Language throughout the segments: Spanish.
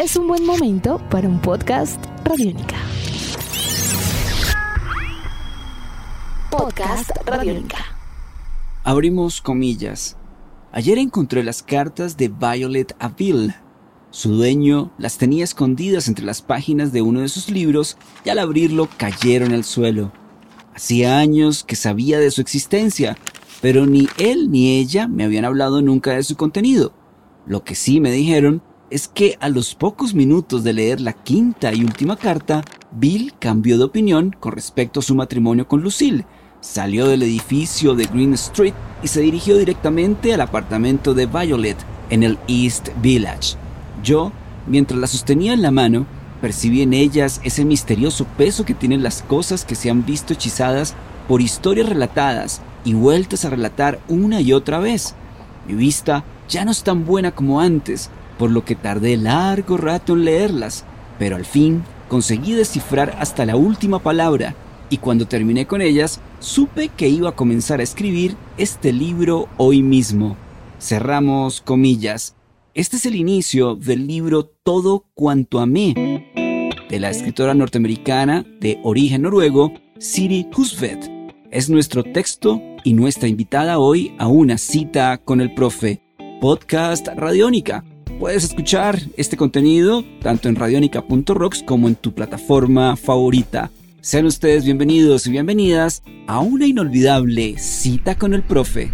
es un buen momento para un podcast Radiónica. Podcast Radiónica. Abrimos comillas. Ayer encontré las cartas de Violet Aville. Su dueño las tenía escondidas entre las páginas de uno de sus libros y al abrirlo cayeron al suelo. Hacía años que sabía de su existencia, pero ni él ni ella me habían hablado nunca de su contenido. Lo que sí me dijeron es que a los pocos minutos de leer la quinta y última carta, Bill cambió de opinión con respecto a su matrimonio con Lucille. Salió del edificio de Green Street y se dirigió directamente al apartamento de Violet en el East Village. Yo, mientras la sostenía en la mano, percibí en ellas ese misterioso peso que tienen las cosas que se han visto hechizadas por historias relatadas y vueltas a relatar una y otra vez. Mi vista ya no es tan buena como antes, por lo que tardé largo rato en leerlas, pero al fin conseguí descifrar hasta la última palabra y cuando terminé con ellas, supe que iba a comenzar a escribir este libro hoy mismo. Cerramos comillas. Este es el inicio del libro Todo cuanto amé, de la escritora norteamericana de origen noruego, Siri Husvet. Es nuestro texto y nuestra invitada hoy a una cita con el profe. Podcast Radiónica Puedes escuchar este contenido tanto en radionica.rocks como en tu plataforma favorita. Sean ustedes bienvenidos y bienvenidas a una inolvidable cita con el profe.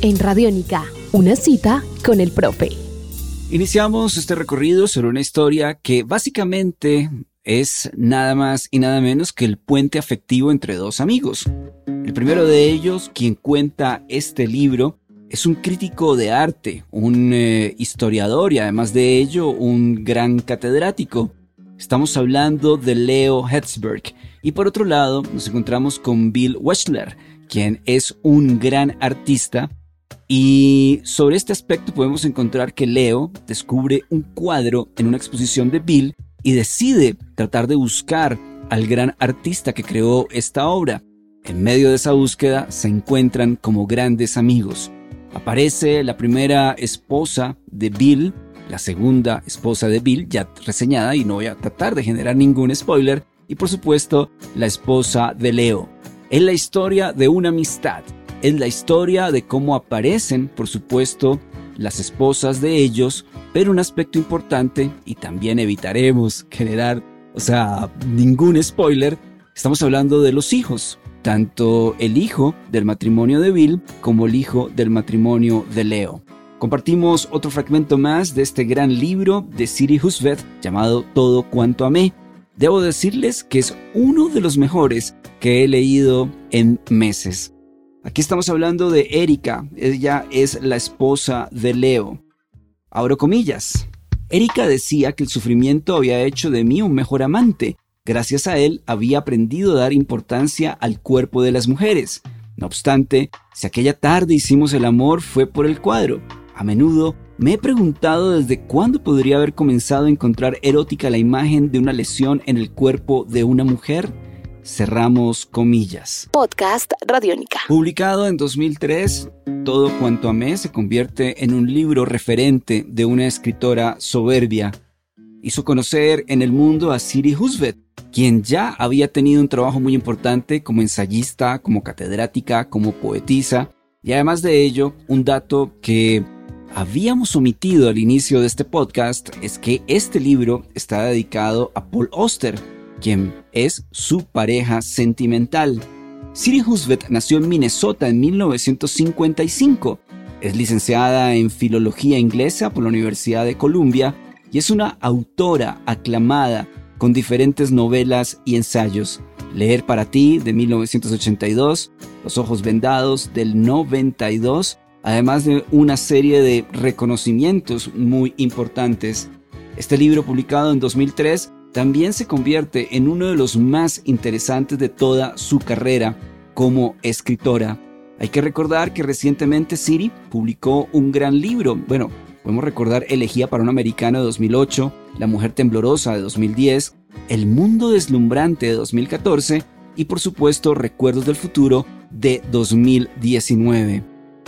En Radiónica, una cita con el profe. Iniciamos este recorrido sobre una historia que básicamente es nada más y nada menos que el puente afectivo entre dos amigos. El primero de ellos, quien cuenta este libro, es un crítico de arte, un eh, historiador y además de ello un gran catedrático. Estamos hablando de Leo Hetzberg. Y por otro lado, nos encontramos con Bill Wechsler, quien es un gran artista. Y sobre este aspecto podemos encontrar que Leo descubre un cuadro en una exposición de Bill y decide tratar de buscar al gran artista que creó esta obra. En medio de esa búsqueda se encuentran como grandes amigos. Aparece la primera esposa de Bill, la segunda esposa de Bill, ya reseñada y no voy a tratar de generar ningún spoiler, y por supuesto la esposa de Leo. Es la historia de una amistad, es la historia de cómo aparecen, por supuesto, las esposas de ellos, pero un aspecto importante, y también evitaremos generar, o sea, ningún spoiler, estamos hablando de los hijos, tanto el hijo del matrimonio de Bill como el hijo del matrimonio de Leo. Compartimos otro fragmento más de este gran libro de Siri Husvet llamado Todo cuanto amé. Debo decirles que es uno de los mejores que he leído en meses. Aquí estamos hablando de Erika, ella es la esposa de Leo. Abro comillas. Erika decía que el sufrimiento había hecho de mí un mejor amante. Gracias a él había aprendido a dar importancia al cuerpo de las mujeres. No obstante, si aquella tarde hicimos el amor fue por el cuadro. A menudo me he preguntado desde cuándo podría haber comenzado a encontrar erótica la imagen de una lesión en el cuerpo de una mujer Cerramos comillas. Podcast Radiónica. Publicado en 2003, Todo cuanto amé se convierte en un libro referente de una escritora soberbia. Hizo conocer en el mundo a Siri Husvet, quien ya había tenido un trabajo muy importante como ensayista, como catedrática, como poetisa, y además de ello, un dato que habíamos omitido al inicio de este podcast es que este libro está dedicado a Paul Oster, quien es su pareja sentimental. Siri Husvet nació en Minnesota en 1955. Es licenciada en Filología Inglesa por la Universidad de Columbia y es una autora aclamada con diferentes novelas y ensayos. Leer para ti de 1982, Los ojos vendados del 92, además de una serie de reconocimientos muy importantes. Este libro publicado en 2003 también se convierte en uno de los más interesantes de toda su carrera como escritora. Hay que recordar que recientemente Siri publicó un gran libro. Bueno, podemos recordar Elegía para un americano de 2008, La mujer temblorosa de 2010, El mundo deslumbrante de 2014 y por supuesto Recuerdos del Futuro de 2019.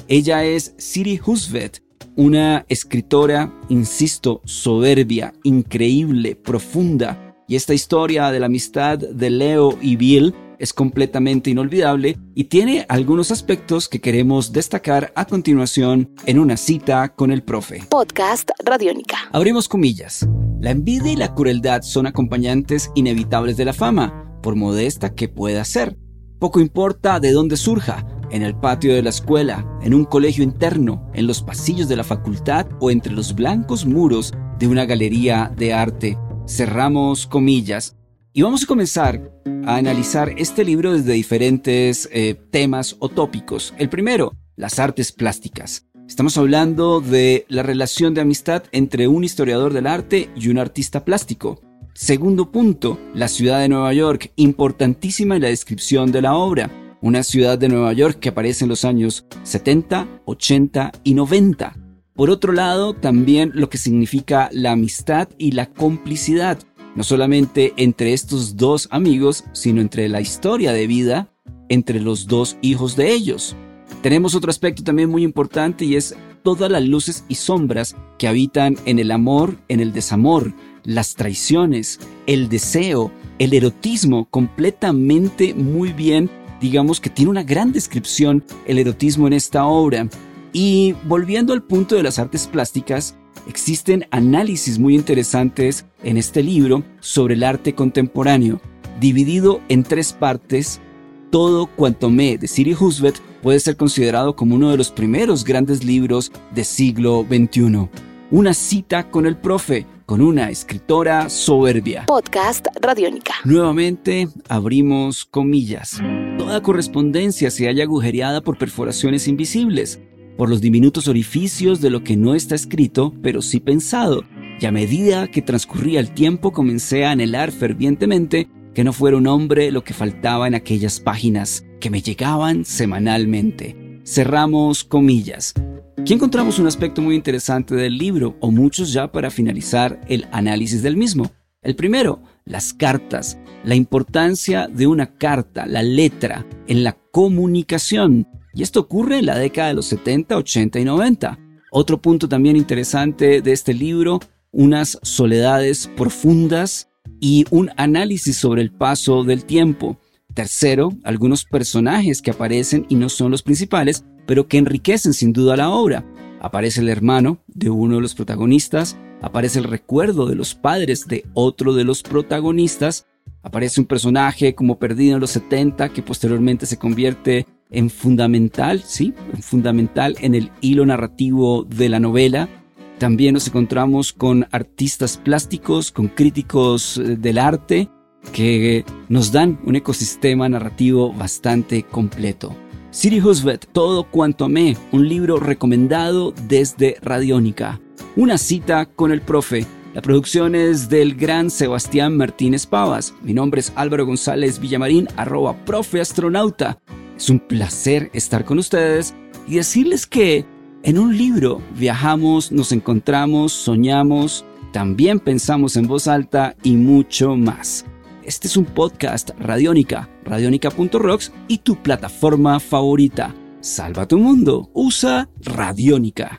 Ella es Siri Husvet, una escritora, insisto, soberbia, increíble, profunda, y esta historia de la amistad de Leo y Bill es completamente inolvidable y tiene algunos aspectos que queremos destacar a continuación en una cita con el profe. Podcast Radiónica. Abrimos comillas. La envidia y la crueldad son acompañantes inevitables de la fama, por modesta que pueda ser. Poco importa de dónde surja, en el patio de la escuela, en un colegio interno, en los pasillos de la facultad o entre los blancos muros de una galería de arte. Cerramos comillas. Y vamos a comenzar a analizar este libro desde diferentes eh, temas o tópicos. El primero, las artes plásticas. Estamos hablando de la relación de amistad entre un historiador del arte y un artista plástico. Segundo punto, la ciudad de Nueva York, importantísima en la descripción de la obra. Una ciudad de Nueva York que aparece en los años 70, 80 y 90. Por otro lado, también lo que significa la amistad y la complicidad no solamente entre estos dos amigos, sino entre la historia de vida entre los dos hijos de ellos. Tenemos otro aspecto también muy importante y es todas las luces y sombras que habitan en el amor, en el desamor, las traiciones, el deseo, el erotismo, completamente muy bien, digamos que tiene una gran descripción el erotismo en esta obra. Y volviendo al punto de las artes plásticas, Existen análisis muy interesantes en este libro sobre el arte contemporáneo, dividido en tres partes. Todo cuanto me de Siri Husvet puede ser considerado como uno de los primeros grandes libros del siglo XXI. Una cita con el profe, con una escritora soberbia. Podcast Radiónica. Nuevamente abrimos comillas. Toda correspondencia se halla agujereada por perforaciones invisibles por los diminutos orificios de lo que no está escrito, pero sí pensado, y a medida que transcurría el tiempo comencé a anhelar fervientemente que no fuera un hombre lo que faltaba en aquellas páginas que me llegaban semanalmente. Cerramos comillas. Aquí encontramos un aspecto muy interesante del libro, o muchos ya para finalizar el análisis del mismo. El primero, las cartas, la importancia de una carta, la letra, en la comunicación, y esto ocurre en la década de los 70, 80 y 90. Otro punto también interesante de este libro, unas soledades profundas y un análisis sobre el paso del tiempo. Tercero, algunos personajes que aparecen y no son los principales, pero que enriquecen sin duda la obra. Aparece el hermano de uno de los protagonistas, aparece el recuerdo de los padres de otro de los protagonistas, aparece un personaje como perdido en los 70 que posteriormente se convierte en fundamental, sí, en fundamental en el hilo narrativo de la novela. También nos encontramos con artistas plásticos, con críticos eh, del arte que nos dan un ecosistema narrativo bastante completo. Siri Husvet, Todo cuanto amé, un libro recomendado desde Radiónica. Una cita con el profe. La producción es del gran Sebastián Martínez Pavas. Mi nombre es Álvaro González Villamarín, arroba profe astronauta. Es un placer estar con ustedes y decirles que en un libro viajamos, nos encontramos, soñamos, también pensamos en voz alta y mucho más. Este es un podcast Radiónica, radionica.rocks y tu plataforma favorita. Salva tu mundo, usa Radiónica.